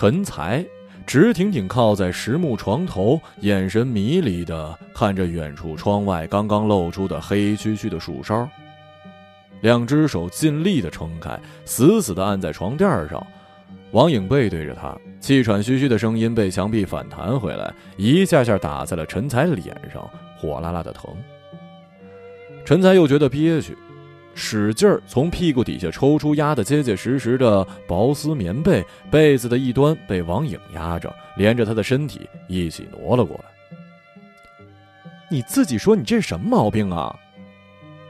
陈才直挺挺靠在实木床头，眼神迷离的看着远处窗外刚刚露出的黑黢黢的树梢，两只手尽力的撑开，死死的按在床垫上。王颖背对着他，气喘吁吁的声音被墙壁反弹回来，一下下打在了陈才脸上，火辣辣的疼。陈才又觉得憋屈。使劲儿从屁股底下抽出压得结结实实的薄丝棉被，被子的一端被王颖压着，连着他的身体一起挪了过来。你自己说你这是什么毛病啊？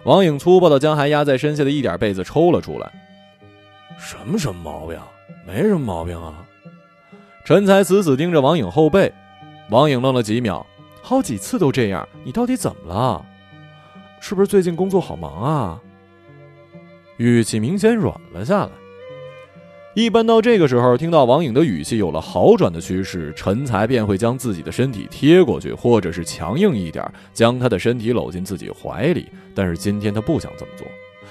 王颖粗暴的将还压在身下的一点被子抽了出来。什么什么毛病？没什么毛病啊。陈才死死盯着王颖后背，王颖愣了几秒，好几次都这样，你到底怎么了？是不是最近工作好忙啊？语气明显软了下来。一般到这个时候，听到王颖的语气有了好转的趋势，陈才便会将自己的身体贴过去，或者是强硬一点，将他的身体搂进自己怀里。但是今天他不想这么做，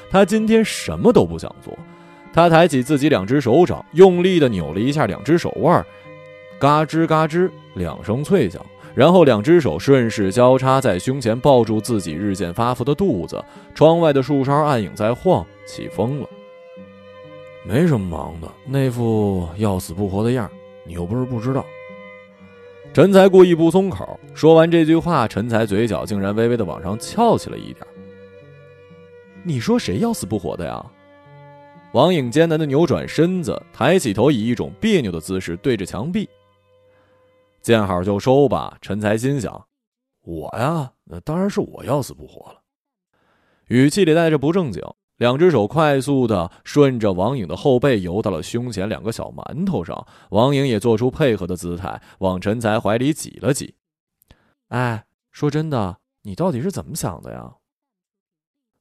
他今天什么都不想做。他抬起自己两只手掌，用力地扭了一下两只手腕，嘎吱嘎吱两声脆响。然后两只手顺势交叉在胸前，抱住自己日渐发福的肚子。窗外的树梢暗影在晃，起风了。没什么忙的，那副要死不活的样你又不是不知道。陈才故意不松口，说完这句话，陈才嘴角竟然微微的往上翘起了一点。你说谁要死不活的呀？王颖艰难的扭转身子，抬起头，以一种别扭的姿势对着墙壁。见好就收吧，陈才心想：“我呀，那当然是我要死不活了。”语气里带着不正经，两只手快速的顺着王颖的后背游到了胸前两个小馒头上。王颖也做出配合的姿态，往陈才怀里挤了挤。“哎，说真的，你到底是怎么想的呀？”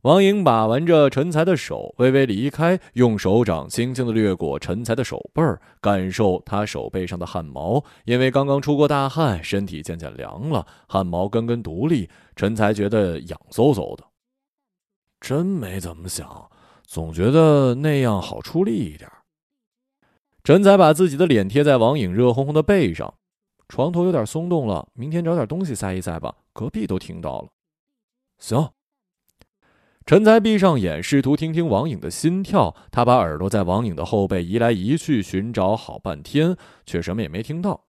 王颖把玩着陈才的手，微微离开，用手掌轻轻的掠过陈才的手背儿，感受他手背上的汗毛。因为刚刚出过大汗，身体渐渐凉了，汗毛根根独立，陈才觉得痒飕飕的。真没怎么想，总觉得那样好出力一点。陈才把自己的脸贴在王颖热烘烘的背上，床头有点松动了，明天找点东西塞一塞吧，隔壁都听到了。行。陈才闭上眼，试图听听王颖的心跳。他把耳朵在王颖的后背移来移去，寻找好半天，却什么也没听到。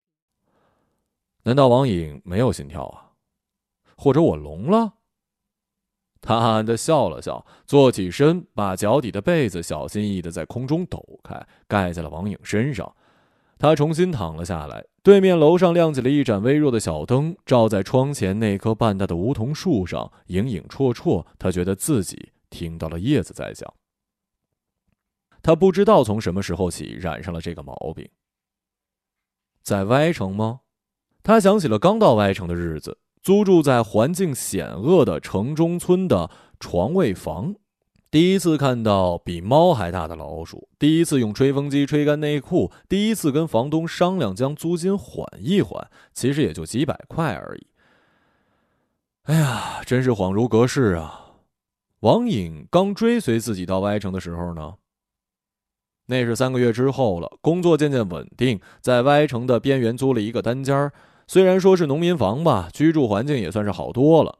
难道王颖没有心跳啊？或者我聋了？他暗暗的笑了笑，坐起身，把脚底的被子小心翼翼的在空中抖开，盖在了王颖身上。他重新躺了下来。对面楼上亮起了一盏微弱的小灯，照在窗前那棵半大的梧桐树上，影影绰绰。他觉得自己听到了叶子在响。他不知道从什么时候起染上了这个毛病。在歪城吗？他想起了刚到歪城的日子，租住在环境险恶的城中村的床位房。第一次看到比猫还大的老鼠，第一次用吹风机吹干内裤，第一次跟房东商量将租金缓一缓，其实也就几百块而已。哎呀，真是恍如隔世啊！王颖刚追随自己到歪城的时候呢，那是三个月之后了，工作渐渐稳定，在歪城的边缘租了一个单间虽然说是农民房吧，居住环境也算是好多了。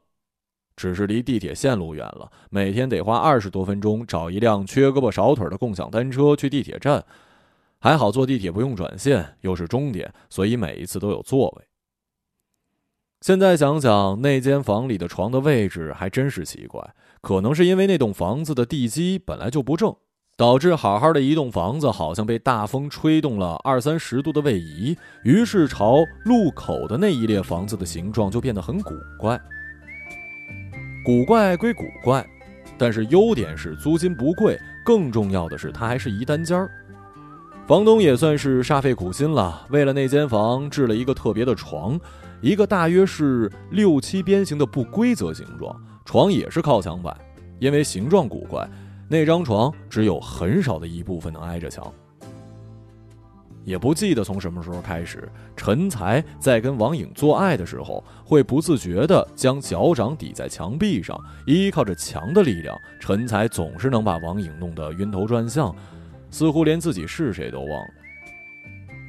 只是离地铁线路远了，每天得花二十多分钟找一辆缺胳膊少腿的共享单车去地铁站。还好坐地铁不用转线，又是终点，所以每一次都有座位。现在想想，那间房里的床的位置还真是奇怪，可能是因为那栋房子的地基本来就不正，导致好好的一栋房子好像被大风吹动了二三十度的位移，于是朝路口的那一列房子的形状就变得很古怪。古怪归古怪，但是优点是租金不贵，更重要的是它还是一单间儿。房东也算是煞费苦心了，为了那间房置了一个特别的床，一个大约是六七边形的不规则形状，床也是靠墙摆，因为形状古怪，那张床只有很少的一部分能挨着墙。也不记得从什么时候开始，陈才在跟王颖做爱的时候，会不自觉地将脚掌抵在墙壁上，依靠着墙的力量，陈才总是能把王颖弄得晕头转向，似乎连自己是谁都忘了。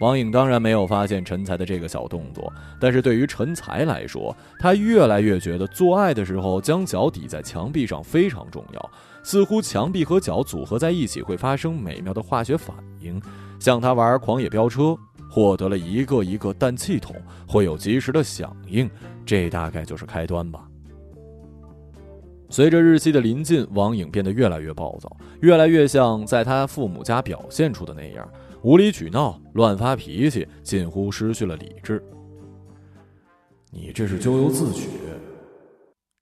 王颖当然没有发现陈才的这个小动作，但是对于陈才来说，他越来越觉得做爱的时候将脚抵在墙壁上非常重要，似乎墙壁和脚组合在一起会发生美妙的化学反应，像他玩狂野飙车，获得了一个一个氮气筒，会有及时的响应，这大概就是开端吧。随着日期的临近，王颖变得越来越暴躁，越来越像在他父母家表现出的那样。无理取闹，乱发脾气，近乎失去了理智。你这是咎由自取。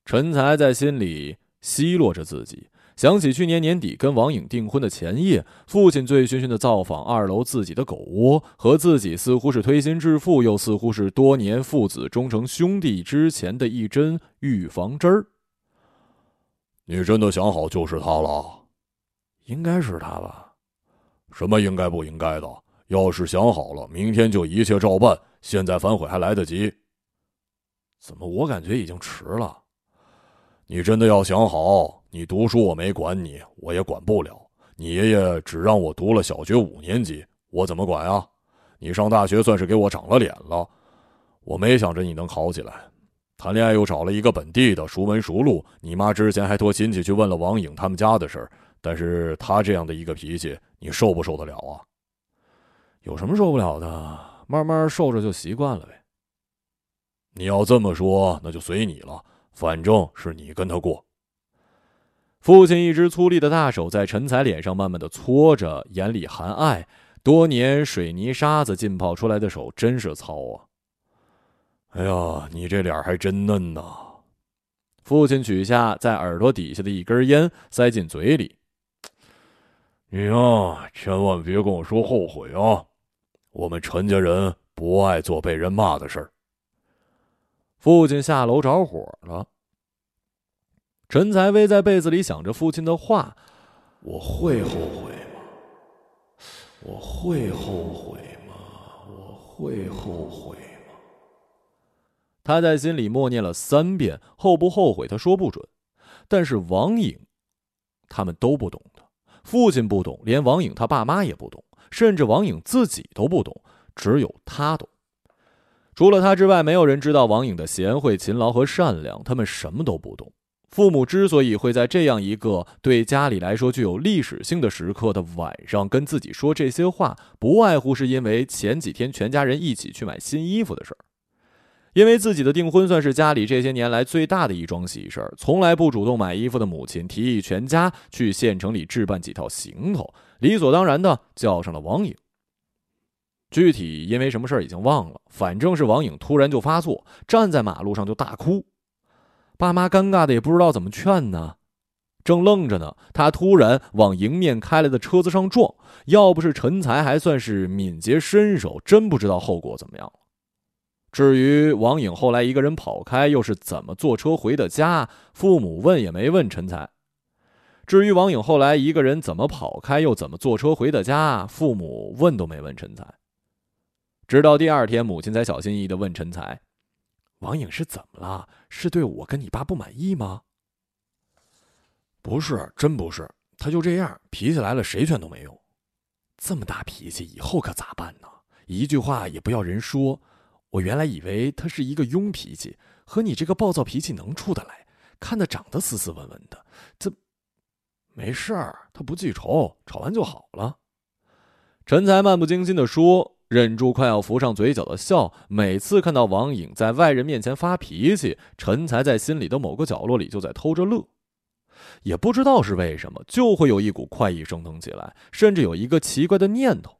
陈才在心里奚落着自己，想起去年年底跟王颖订婚的前夜，父亲醉醺醺的造访二楼自己的狗窝，和自己似乎是推心置腹，又似乎是多年父子终成兄弟之前的一针预防针儿。你真的想好就是他了？应该是他吧。什么应该不应该的？要是想好了，明天就一切照办。现在反悔还来得及。怎么？我感觉已经迟了。你真的要想好？你读书我没管你，我也管不了。你爷爷只让我读了小学五年级，我怎么管啊？你上大学算是给我长了脸了。我没想着你能考起来，谈恋爱又找了一个本地的，熟门熟路。你妈之前还托亲戚去问了王颖他们家的事儿。但是他这样的一个脾气，你受不受得了啊？有什么受不了的？慢慢受着就习惯了呗。你要这么说，那就随你了，反正是你跟他过。父亲一只粗粝的大手在陈才脸上慢慢的搓着，眼里含爱。多年水泥沙子浸泡出来的手真是糙啊！哎呀，你这脸还真嫩呐！父亲取下在耳朵底下的一根烟，塞进嘴里。你呀，千万别跟我说后悔啊！我们陈家人不爱做被人骂的事儿。父亲下楼着火了。陈才薇在被子里想着父亲的话：“我会后悔吗？我会后悔吗？我会后悔吗？”他在心里默念了三遍，后不后悔他说不准，但是王颖，他们都不懂的。父亲不懂，连王颖他爸妈也不懂，甚至王颖自己都不懂，只有他懂。除了他之外，没有人知道王颖的贤惠、勤劳和善良。他们什么都不懂。父母之所以会在这样一个对家里来说具有历史性的时刻的晚上跟自己说这些话，不外乎是因为前几天全家人一起去买新衣服的事儿。因为自己的订婚算是家里这些年来最大的一桩喜事儿，从来不主动买衣服的母亲提议全家去县城里置办几套行头，理所当然的叫上了王颖。具体因为什么事儿已经忘了，反正是王颖突然就发作，站在马路上就大哭，爸妈尴尬的也不知道怎么劝呢。正愣着呢，他突然往迎面开来的车子上撞，要不是陈才还算是敏捷身手，真不知道后果怎么样。至于王颖后来一个人跑开，又是怎么坐车回的家？父母问也没问陈才。至于王颖后来一个人怎么跑开，又怎么坐车回的家？父母问都没问陈才。直到第二天，母亲才小心翼翼的问陈才：“王颖是怎么了？是对我跟你爸不满意吗？”“不是，真不是，他就这样，脾气来了谁劝都没用。这么大脾气，以后可咋办呢？一句话也不要人说。”我原来以为他是一个庸脾气，和你这个暴躁脾气能处得来。看他长得斯斯文文的，这没事儿，他不记仇，吵完就好了。陈才漫不经心地说，忍住快要浮上嘴角的笑。每次看到王颖在外人面前发脾气，陈才在心里的某个角落里就在偷着乐。也不知道是为什么，就会有一股快意升腾起来，甚至有一个奇怪的念头：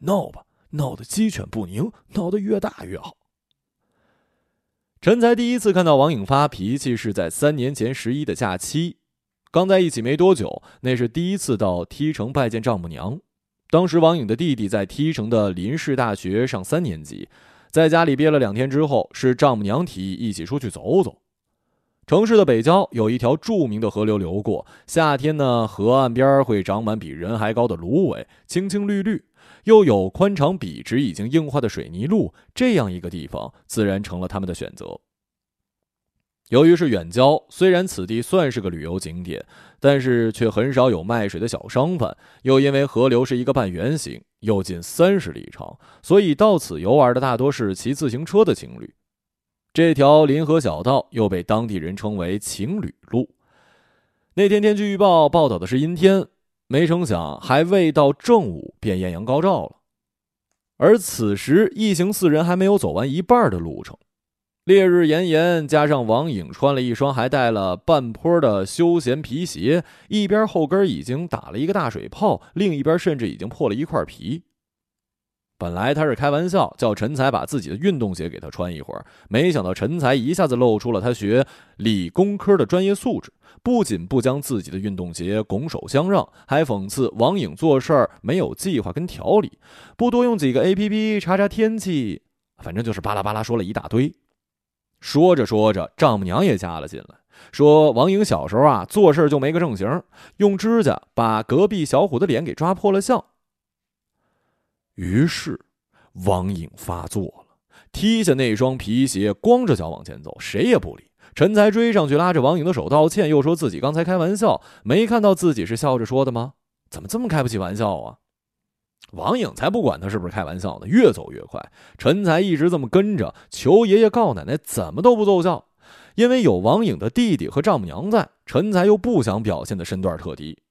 闹吧。闹得鸡犬不宁，闹得越大越好。陈才第一次看到王颖发脾气是在三年前十一的假期，刚在一起没多久，那是第一次到 T 城拜见丈母娘。当时王颖的弟弟在 T 城的林氏大学上三年级，在家里憋了两天之后，是丈母娘提议一起出去走走。城市的北郊有一条著名的河流流过，夏天呢，河岸边会长满比人还高的芦苇，青青绿绿。又有宽敞笔直、已经硬化的水泥路，这样一个地方自然成了他们的选择。由于是远郊，虽然此地算是个旅游景点，但是却很少有卖水的小商贩。又因为河流是一个半圆形，又近三十里长，所以到此游玩的大多是骑自行车的情侣。这条临河小道又被当地人称为“情侣路”。那天天气预报报道的是阴天，没成想还未到正午便艳阳高照了。而此时一行四人还没有走完一半的路程。烈日炎炎，加上王颖穿了一双还带了半坡的休闲皮鞋，一边后跟已经打了一个大水泡，另一边甚至已经破了一块皮。本来他是开玩笑，叫陈才把自己的运动鞋给他穿一会儿，没想到陈才一下子露出了他学理工科的专业素质，不仅不将自己的运动鞋拱手相让，还讽刺王颖做事儿没有计划跟条理，不多用几个 A P P 查查天气，反正就是巴拉巴拉说了一大堆。说着说着，丈母娘也加了进来，说：“王颖小时候啊，做事就没个正形，用指甲把隔壁小虎的脸给抓破了相。”于是，王颖发作了，踢下那双皮鞋，光着脚往前走，谁也不理。陈才追上去，拉着王颖的手道歉，又说自己刚才开玩笑，没看到自己是笑着说的吗？怎么这么开不起玩笑啊？王颖才不管他是不是开玩笑呢，越走越快。陈才一直这么跟着，求爷爷告奶奶怎么都不奏效。因为有王颖的弟弟和丈母娘在，陈才又不想表现的身段特低，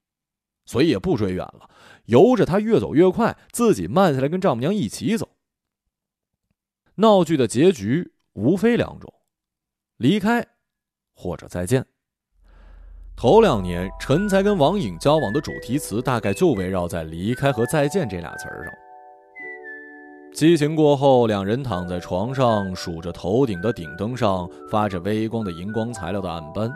所以也不追远了，由着他越走越快，自己慢下来跟丈母娘一起走。闹剧的结局无非两种：离开，或者再见。头两年，陈才跟王颖交往的主题词大概就围绕在“离开”和“再见”这俩词儿上。激情过后，两人躺在床上，数着头顶的顶灯上发着微光的荧光材料的暗斑。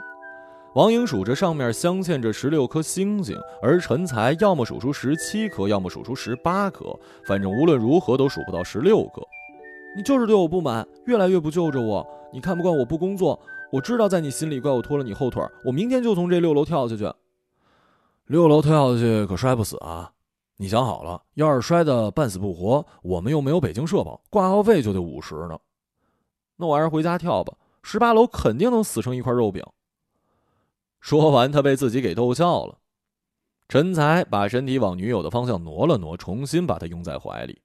王颖数着上面镶嵌着十六颗星星，而陈才要么数出十七颗，要么数出十八颗，反正无论如何都数不到十六个。你就是对我不满，越来越不救着我。你看不惯我不工作。我知道在你心里怪我拖了你后腿，我明天就从这六楼跳下去。六楼跳下去可摔不死啊！你想好了，要是摔得半死不活，我们又没有北京社保，挂号费就得五十呢。那我还是回家跳吧，十八楼肯定能死成一块肉饼。说完，他被自己给逗笑了。陈才把身体往女友的方向挪了挪，重新把她拥在怀里。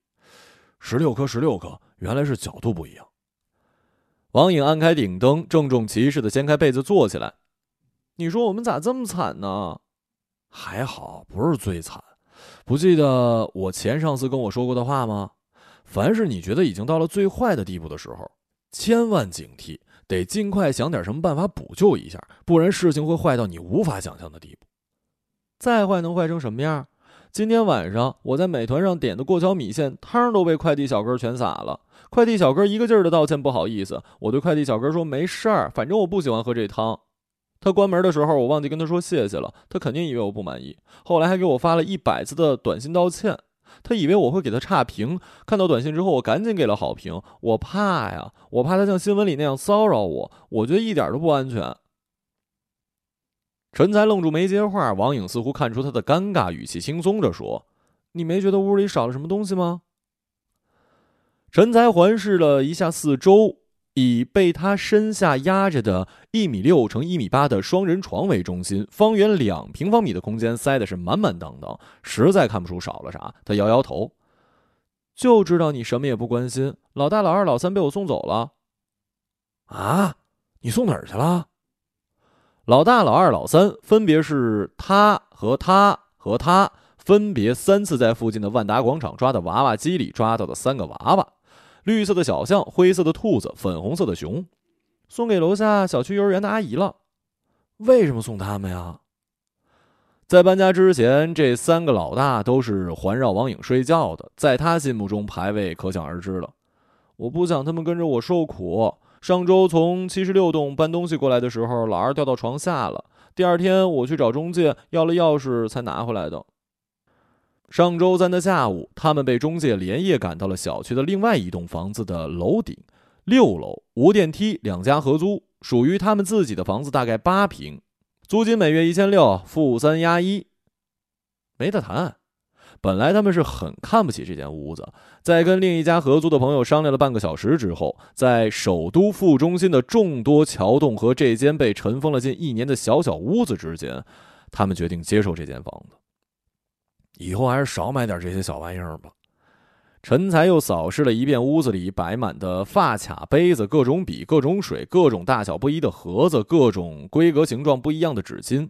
十六颗，十六颗，原来是角度不一样。王颖按开顶灯，郑重其事的掀开被子坐起来。你说我们咋这么惨呢？还好不是最惨。不记得我前上司跟我说过的话吗？凡是你觉得已经到了最坏的地步的时候，千万警惕，得尽快想点什么办法补救一下，不然事情会坏到你无法想象的地步。再坏能坏成什么样？今天晚上我在美团上点的过桥米线汤都被快递小哥全洒了。快递小哥一个劲儿的道歉，不好意思。我对快递小哥说没事儿，反正我不喜欢喝这汤。他关门的时候，我忘记跟他说谢谢了，他肯定以为我不满意。后来还给我发了一百字的短信道歉。他以为我会给他差评，看到短信之后，我赶紧给了好评。我怕呀，我怕他像新闻里那样骚扰我，我觉得一点都不安全。陈才愣住没接话，王颖似乎看出他的尴尬，语气轻松着说：“你没觉得屋里少了什么东西吗？”陈才环视了一下四周，以被他身下压着的一米六乘一米八的双人床为中心，方圆两平方米的空间塞的是满满当当，实在看不出少了啥。他摇摇头，就知道你什么也不关心。老大、老二、老三被我送走了。啊，你送哪儿去了？老大、老二、老三分别是他和他和他，分别三次在附近的万达广场抓的娃娃机里抓到的三个娃娃：绿色的小象、灰色的兔子、粉红色的熊，送给楼下小区幼儿园的阿姨了。为什么送他们呀？在搬家之前，这三个老大都是环绕王颖睡觉的，在他心目中排位可想而知了。我不想他们跟着我受苦。上周从七十六栋搬东西过来的时候，老二掉到床下了。第二天我去找中介要了钥匙才拿回来的。上周三的下午，他们被中介连夜赶到了小区的另外一栋房子的楼顶，六楼无电梯，两家合租，属于他们自己的房子大概八平，租金每月一千六，付三押一，没得谈。本来他们是很看不起这间屋子，在跟另一家合租的朋友商量了半个小时之后，在首都副中心的众多桥洞和这间被尘封了近一年的小小屋子之间，他们决定接受这间房子。以后还是少买点这些小玩意儿吧。陈才又扫视了一遍屋子里摆满的发卡、杯子、各种笔、各种水、各种大小不一的盒子、各种规格、形状不一样的纸巾。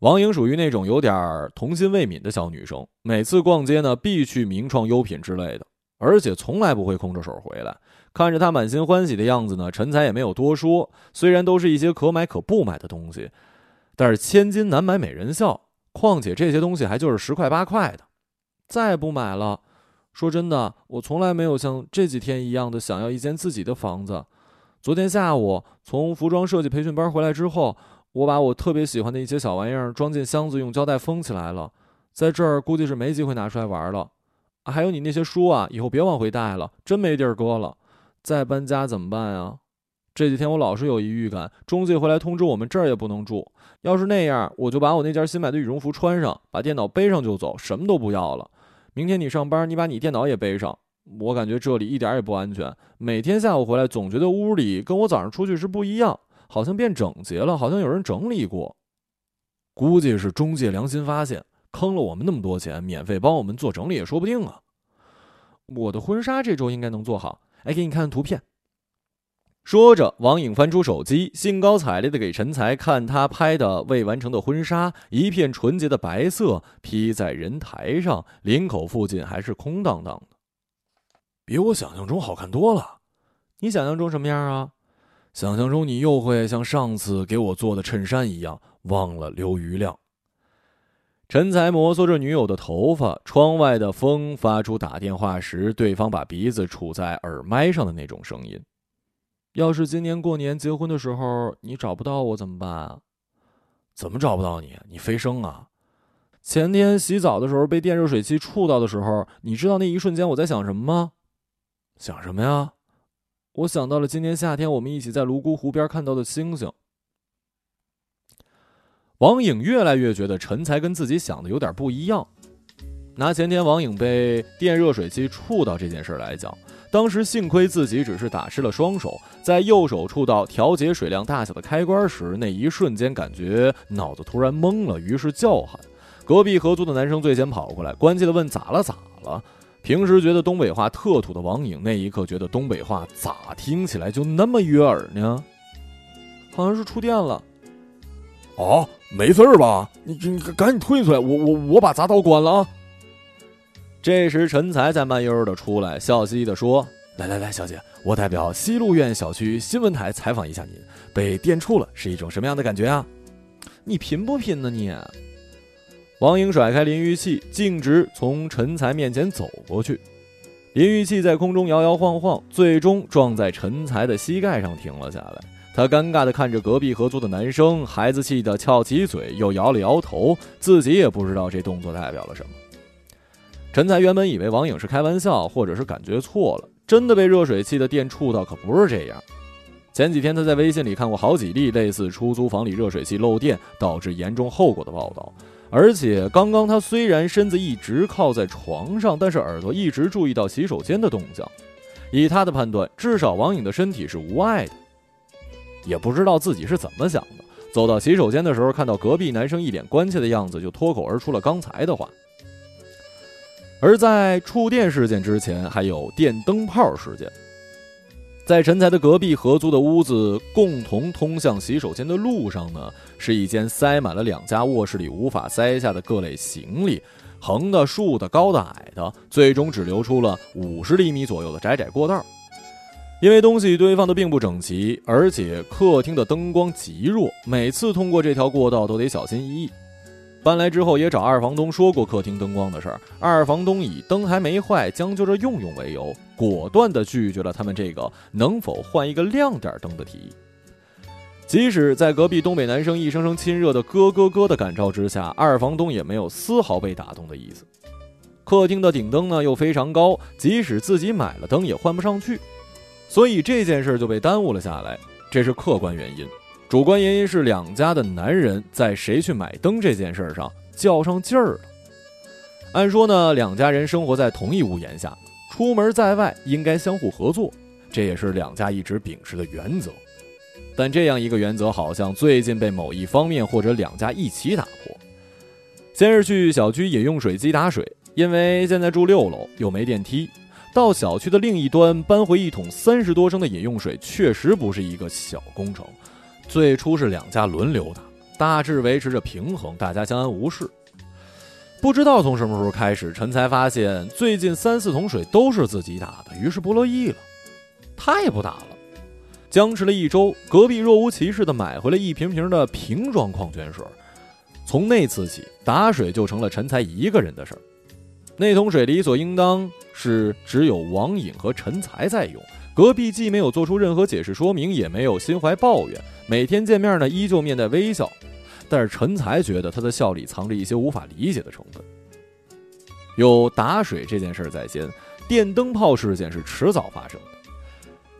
王莹属于那种有点童心未泯的小女生，每次逛街呢必去名创优品之类的，而且从来不会空着手回来。看着她满心欢喜的样子呢，陈才也没有多说。虽然都是一些可买可不买的东西，但是千金难买美人笑，况且这些东西还就是十块八块的，再不买了。说真的，我从来没有像这几天一样的想要一间自己的房子。昨天下午从服装设计培训班回来之后，我把我特别喜欢的一些小玩意儿装进箱子，用胶带封起来了。在这儿估计是没机会拿出来玩了。还有你那些书啊，以后别往回带了，真没地儿搁了。再搬家怎么办呀？这几天我老是有一预感，中介回来通知我们这儿也不能住。要是那样，我就把我那件新买的羽绒服穿上，把电脑背上就走，什么都不要了。明天你上班，你把你电脑也背上。我感觉这里一点也不安全。每天下午回来，总觉得屋里跟我早上出去是不一样，好像变整洁了，好像有人整理过。估计是中介良心发现，坑了我们那么多钱，免费帮我们做整理也说不定啊。我的婚纱这周应该能做好。哎，给你看图片。说着，王颖翻出手机，兴高采烈地给陈才看他拍的未完成的婚纱，一片纯洁的白色，披在人台上，领口附近还是空荡荡的，比我想象中好看多了。你想象中什么样啊？想象中你又会像上次给我做的衬衫一样，忘了留余量。陈才摩挲着女友的头发，窗外的风发出打电话时对方把鼻子杵在耳麦上的那种声音。要是今年过年结婚的时候你找不到我怎么办啊？怎么找不到你？你飞升啊！前天洗澡的时候被电热水器触到的时候，你知道那一瞬间我在想什么吗？想什么呀？我想到了今年夏天我们一起在泸沽湖边看到的星星。王颖越来越觉得陈才跟自己想的有点不一样。拿前天王颖被电热水器触到这件事来讲。当时幸亏自己只是打湿了双手，在右手触到调节水量大小的开关时，那一瞬间感觉脑子突然懵了，于是叫喊。隔壁合租的男生最先跑过来，关切地问：“咋了？咋了？”平时觉得东北话特土的王颖，那一刻觉得东北话咋听起来就那么悦耳呢？好像是触电了。啊，没事儿吧？你你赶紧退出来，我我我把闸刀关了啊。这时，陈才才慢悠悠的出来，笑嘻嘻的说：“来来来，小姐，我代表西路苑小区新闻台采访一下您，被电触了是一种什么样的感觉啊？你贫不贫呢你？”王英甩开淋浴器，径直从陈才面前走过去。淋浴器在空中摇摇晃晃，最终撞在陈才的膝盖上停了下来。他尴尬的看着隔壁合租的男生，孩子气的翘起嘴，又摇了摇头，自己也不知道这动作代表了什么。陈才原本以为王颖是开玩笑，或者是感觉错了，真的被热水器的电触到，可不是这样。前几天他在微信里看过好几例类似出租房里热水器漏电导致严重后果的报道，而且刚刚他虽然身子一直靠在床上，但是耳朵一直注意到洗手间的动向。以他的判断，至少王颖的身体是无碍的。也不知道自己是怎么想的，走到洗手间的时候，看到隔壁男生一脸关切的样子，就脱口而出了刚才的话。而在触电事件之前，还有电灯泡事件。在陈才的隔壁合租的屋子，共同通向洗手间的路上呢，是一间塞满了两家卧室里无法塞下的各类行李，横的、竖的、高的、矮的，最终只留出了五十厘米左右的窄窄过道。因为东西堆放的并不整齐，而且客厅的灯光极弱，每次通过这条过道都得小心翼翼。搬来之后也找二房东说过客厅灯光的事儿，二房东以灯还没坏，将就着用用为由，果断地拒绝了他们这个能否换一个亮点灯的提议。即使在隔壁东北男生一声声亲热的咯咯咯的感召之下，二房东也没有丝毫被打动的意思。客厅的顶灯呢又非常高，即使自己买了灯也换不上去，所以这件事就被耽误了下来，这是客观原因。主观原因是两家的男人在谁去买灯这件事上较上劲儿了。按说呢，两家人生活在同一屋檐下，出门在外应该相互合作，这也是两家一直秉持的原则。但这样一个原则，好像最近被某一方面或者两家一起打破。先是去小区饮用水机打水，因为现在住六楼又没电梯，到小区的另一端搬回一桶三十多升的饮用水，确实不是一个小工程。最初是两家轮流打，大致维持着平衡，大家相安无事。不知道从什么时候开始，陈才发现最近三四桶水都是自己打的，于是不乐意了，他也不打了。僵持了一周，隔壁若无其事的买回了一瓶瓶的瓶装矿泉水。从那次起，打水就成了陈才一个人的事儿。那桶水理所应当是只有王颖和陈才在用，隔壁既没有做出任何解释说明，也没有心怀抱怨，每天见面呢依旧面带微笑。但是陈才觉得他的笑里藏着一些无法理解的成分。有打水这件事儿在先，电灯泡事件是迟早发生的。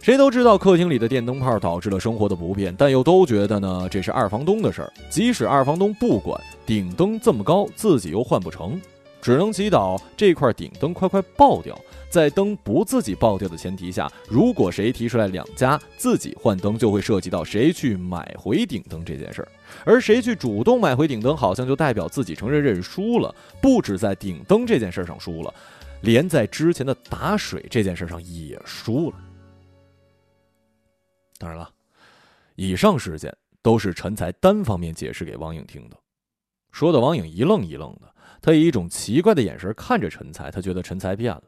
谁都知道客厅里的电灯泡导致了生活的不便，但又都觉得呢这是二房东的事儿。即使二房东不管，顶灯这么高，自己又换不成，只能祈祷这块顶灯快快爆掉。在灯不自己爆掉的前提下，如果谁提出来两家自己换灯，就会涉及到谁去买回顶灯这件事儿。而谁去主动买回顶灯，好像就代表自己承认认输了。不止在顶灯这件事上输了，连在之前的打水这件事上也输了。当然了，以上事件都是陈才单方面解释给王颖听的，说的王颖一愣一愣的，他以一种奇怪的眼神看着陈才，他觉得陈才变了，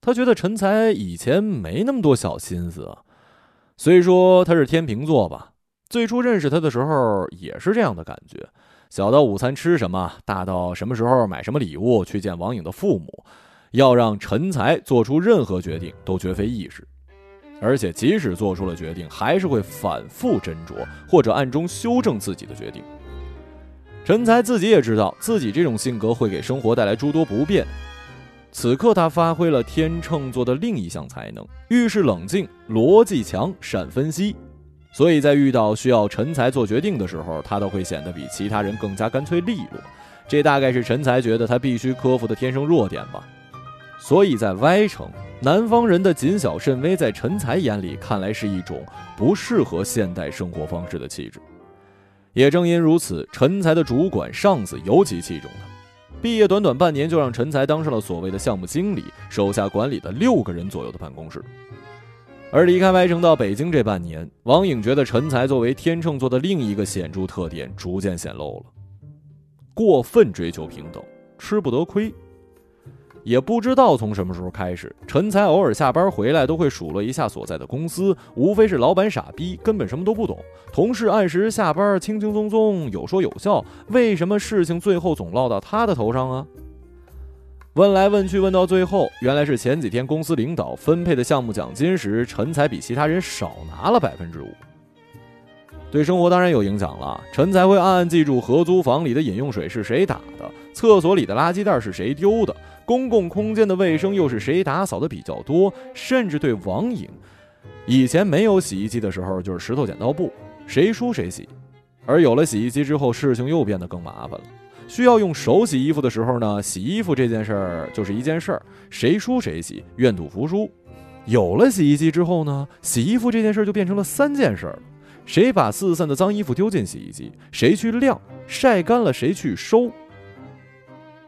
他觉得陈才以前没那么多小心思啊。虽说他是天秤座吧，最初认识他的时候也是这样的感觉，小到午餐吃什么，大到什么时候买什么礼物去见王颖的父母，要让陈才做出任何决定都绝非易事。而且，即使做出了决定，还是会反复斟酌或者暗中修正自己的决定。陈才自己也知道自己这种性格会给生活带来诸多不便，此刻他发挥了天秤座的另一项才能——遇事冷静、逻辑强、善分析，所以在遇到需要陈才做决定的时候，他都会显得比其他人更加干脆利落。这大概是陈才觉得他必须克服的天生弱点吧。所以在 Y 城。南方人的谨小慎微，在陈才眼里看来是一种不适合现代生活方式的气质。也正因如此，陈才的主管上司尤其器重他。毕业短短半年，就让陈才当上了所谓的项目经理，手下管理的六个人左右的办公室。而离开 Y 城到北京这半年，王颖觉得陈才作为天秤座的另一个显著特点逐渐显露了：过分追求平等，吃不得亏。也不知道从什么时候开始，陈才偶尔下班回来都会数落一下所在的公司，无非是老板傻逼，根本什么都不懂；同事按时下班，轻轻松松，有说有笑。为什么事情最后总落到他的头上啊？问来问去，问到最后，原来是前几天公司领导分配的项目奖金时，陈才比其他人少拿了百分之五。对生活当然有影响了，陈才会暗暗记住合租房里的饮用水是谁打的，厕所里的垃圾袋是谁丢的。公共空间的卫生又是谁打扫的比较多？甚至对王颖，以前没有洗衣机的时候就是石头剪刀布，谁输谁洗；而有了洗衣机之后，事情又变得更麻烦了。需要用手洗衣服的时候呢，洗衣服这件事儿就是一件事儿，谁输谁洗，愿赌服输。有了洗衣机之后呢，洗衣服这件事儿就变成了三件事儿：谁把四散的脏衣服丢进洗衣机，谁去晾，晒干了谁去收。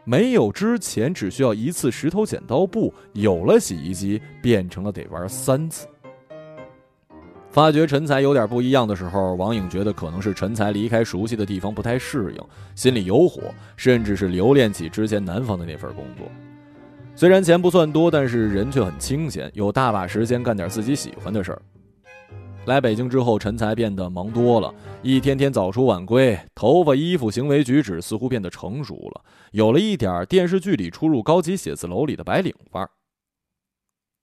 没有之前，只需要一次石头剪刀布；有了洗衣机，变成了得玩三次。发觉陈才有点不一样的时候，王颖觉得可能是陈才离开熟悉的地方不太适应，心里有火，甚至是留恋起之前南方的那份工作。虽然钱不算多，但是人却很清闲，有大把时间干点自己喜欢的事儿。来北京之后，陈才变得忙多了，一天天早出晚归，头发、衣服、行为举止似乎变得成熟了，有了一点电视剧里出入高级写字楼里的白领范儿。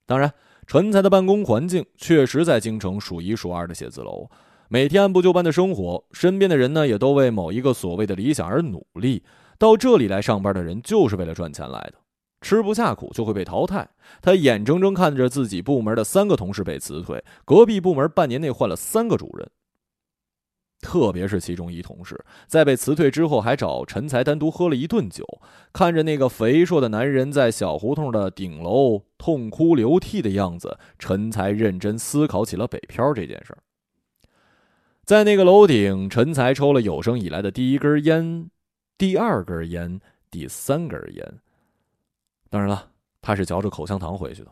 当然，陈才的办公环境确实在京城数一数二的写字楼，每天按部就班的生活，身边的人呢也都为某一个所谓的理想而努力。到这里来上班的人，就是为了赚钱来的。吃不下苦就会被淘汰。他眼睁睁看着自己部门的三个同事被辞退，隔壁部门半年内换了三个主任。特别是其中一同事，在被辞退之后，还找陈才单独喝了一顿酒。看着那个肥硕的男人在小胡同的顶楼痛哭流涕的样子，陈才认真思考起了北漂这件事儿。在那个楼顶，陈才抽了有生以来的第一根烟，第二根烟，第三根烟。当然了，他是嚼着口香糖回去的。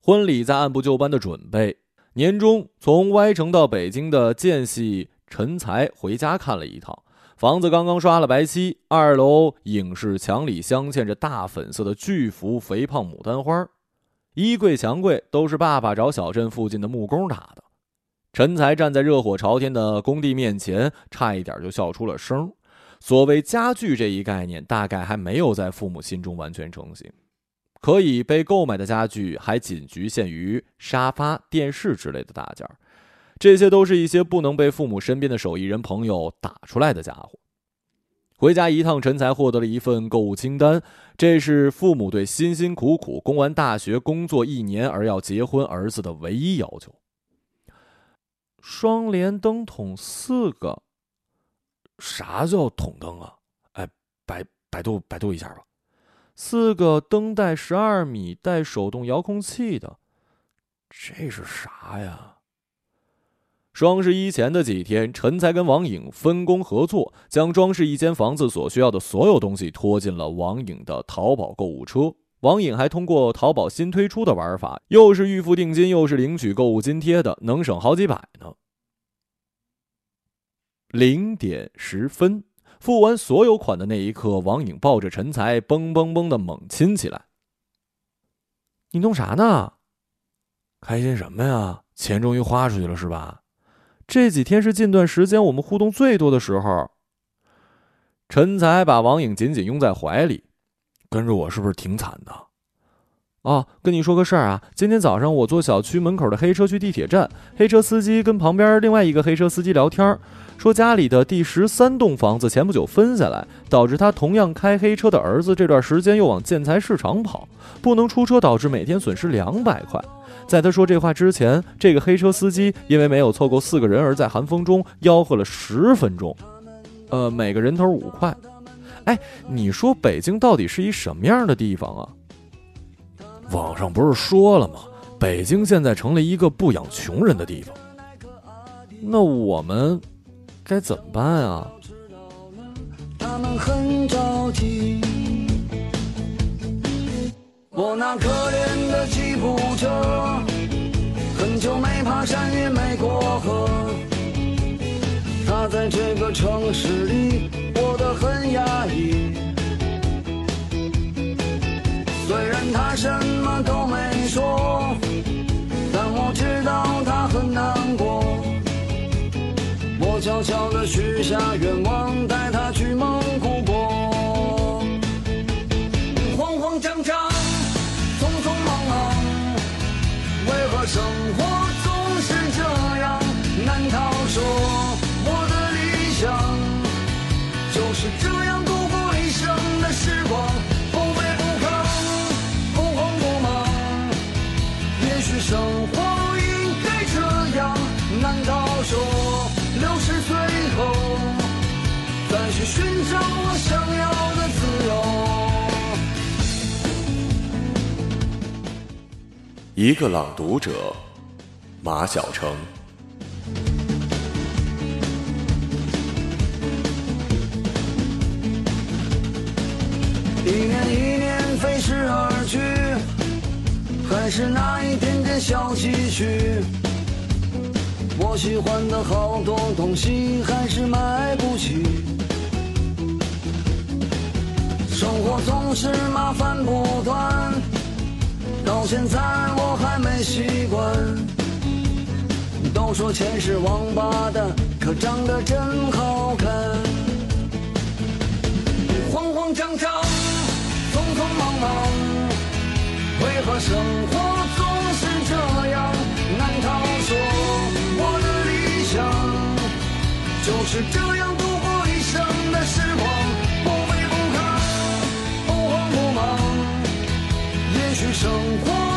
婚礼在按部就班的准备。年终从歪城到北京的间隙，陈才回家看了一趟房子，刚刚刷了白漆。二楼影视墙里镶嵌着大粉色的巨幅肥胖牡丹花，衣柜墙柜都是爸爸找小镇附近的木工打的。陈才站在热火朝天的工地面前，差一点就笑出了声。所谓家具这一概念，大概还没有在父母心中完全成型。可以被购买的家具还仅局限于沙发、电视之类的大件儿这些都是一些不能被父母身边的手艺人朋友打出来的家伙。回家一趟，陈才获得了一份购物清单，这是父母对辛辛苦苦供完大学、工作一年而要结婚儿子的唯一要求。双联灯筒四个，啥叫筒灯啊？哎，百百度百度一下吧。四个灯带十二米，带手动遥控器的，这是啥呀？双十一前的几天，陈才跟王颖分工合作，将装饰一间房子所需要的所有东西拖进了王颖的淘宝购物车。王颖还通过淘宝新推出的玩法，又是预付定金，又是领取购物津贴的，能省好几百呢。零点十分。付完所有款的那一刻，王颖抱着陈才，嘣嘣嘣的猛亲起来。你弄啥呢？开心什么呀？钱终于花出去了是吧？这几天是近段时间我们互动最多的时候。陈才把王颖紧紧拥在怀里，跟着我是不是挺惨的？哦，跟你说个事儿啊，今天早上我坐小区门口的黑车去地铁站，黑车司机跟旁边另外一个黑车司机聊天。说家里的第十三栋房子前不久分下来，导致他同样开黑车的儿子这段时间又往建材市场跑，不能出车，导致每天损失两百块。在他说这话之前，这个黑车司机因为没有凑够四个人而在寒风中吆喝了十分钟，呃，每个人头五块。哎，你说北京到底是一什么样的地方啊？网上不是说了吗？北京现在成了一个不养穷人的地方。那我们。该怎么办啊？他们很着急。我那可怜的吉普车，很久没爬山也没过河。他在这个城市里过得很压抑。虽然他什么都没说，但我知道他很难过。悄悄地许下愿望，带他去蒙古国。慌慌张张，匆匆忙忙，为何生活总是这样？难道说我的理想就是这一个朗读者，马晓成。一年一年飞逝而去，还是那一点点小积蓄。我喜欢的好多东西还是买不起，生活总是麻烦不断，到现在我还没习惯。都说钱是王八蛋，可长得真好看。慌慌张张，匆匆忙忙，为何生活总是这样？难逃说我的理想。就是这样度过一生的时光，生活。